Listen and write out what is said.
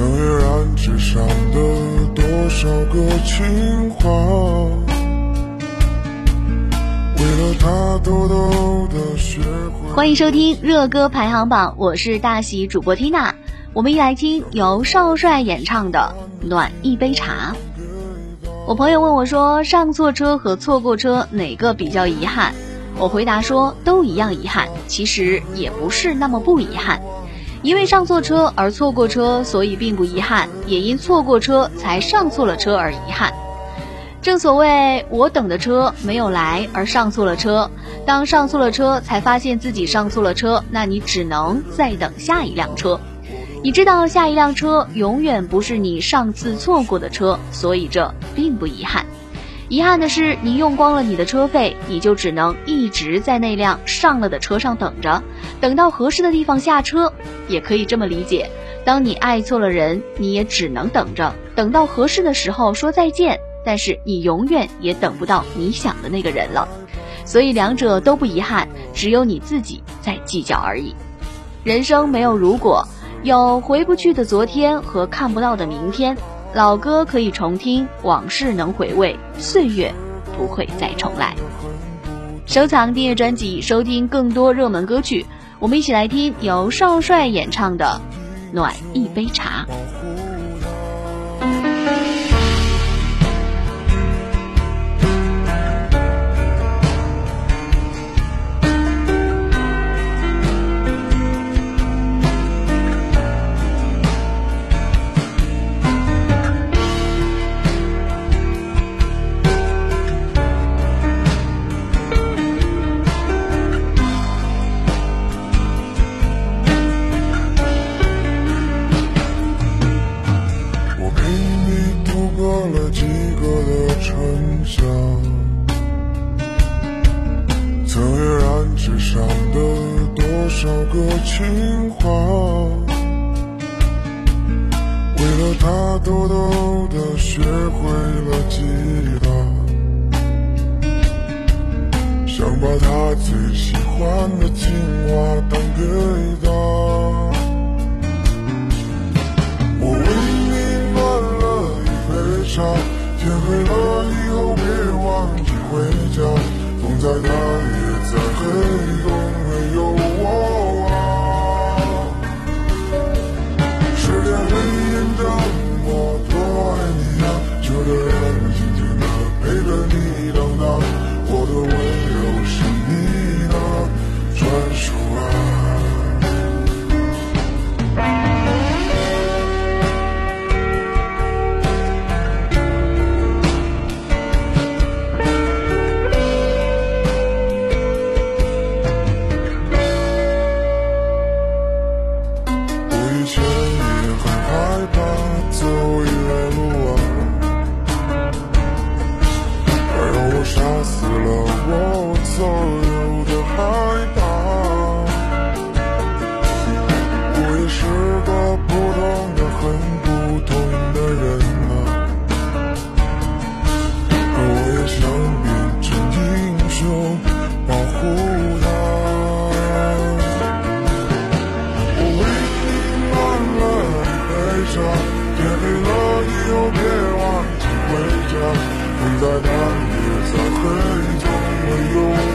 阅染纸上的多少个情话，为了他偷偷的学会。欢迎收听热歌排行榜，我是大喜主播 Tina。我们一来听由少帅演唱的《暖一杯茶》。我朋友问我说：“上错车和错过车哪个比较遗憾？”我回答说：“都一样遗憾，其实也不是那么不遗憾。因为上错车而错过车，所以并不遗憾；也因错过车才上错了车而遗憾。正所谓，我等的车没有来而上错了车，当上错了车才发现自己上错了车，那你只能再等下一辆车。”你知道下一辆车永远不是你上次错过的车，所以这并不遗憾。遗憾的是，你用光了你的车费，你就只能一直在那辆上了的车上等着，等到合适的地方下车。也可以这么理解：当你爱错了人，你也只能等着，等到合适的时候说再见。但是你永远也等不到你想的那个人了。所以两者都不遗憾，只有你自己在计较而已。人生没有如果。有回不去的昨天和看不到的明天，老歌可以重听，往事能回味，岁月不会再重来。收藏订阅专辑，收听更多热门歌曲。我们一起来听由少帅演唱的《暖一杯茶》。世上的多少个情话，为了他偷偷的学会了吉他，想把他最喜欢的情话当给他。我为你暖了一杯茶，天黑了以后别忘记回家，风再大 true. 在大夜，再黑中，没有。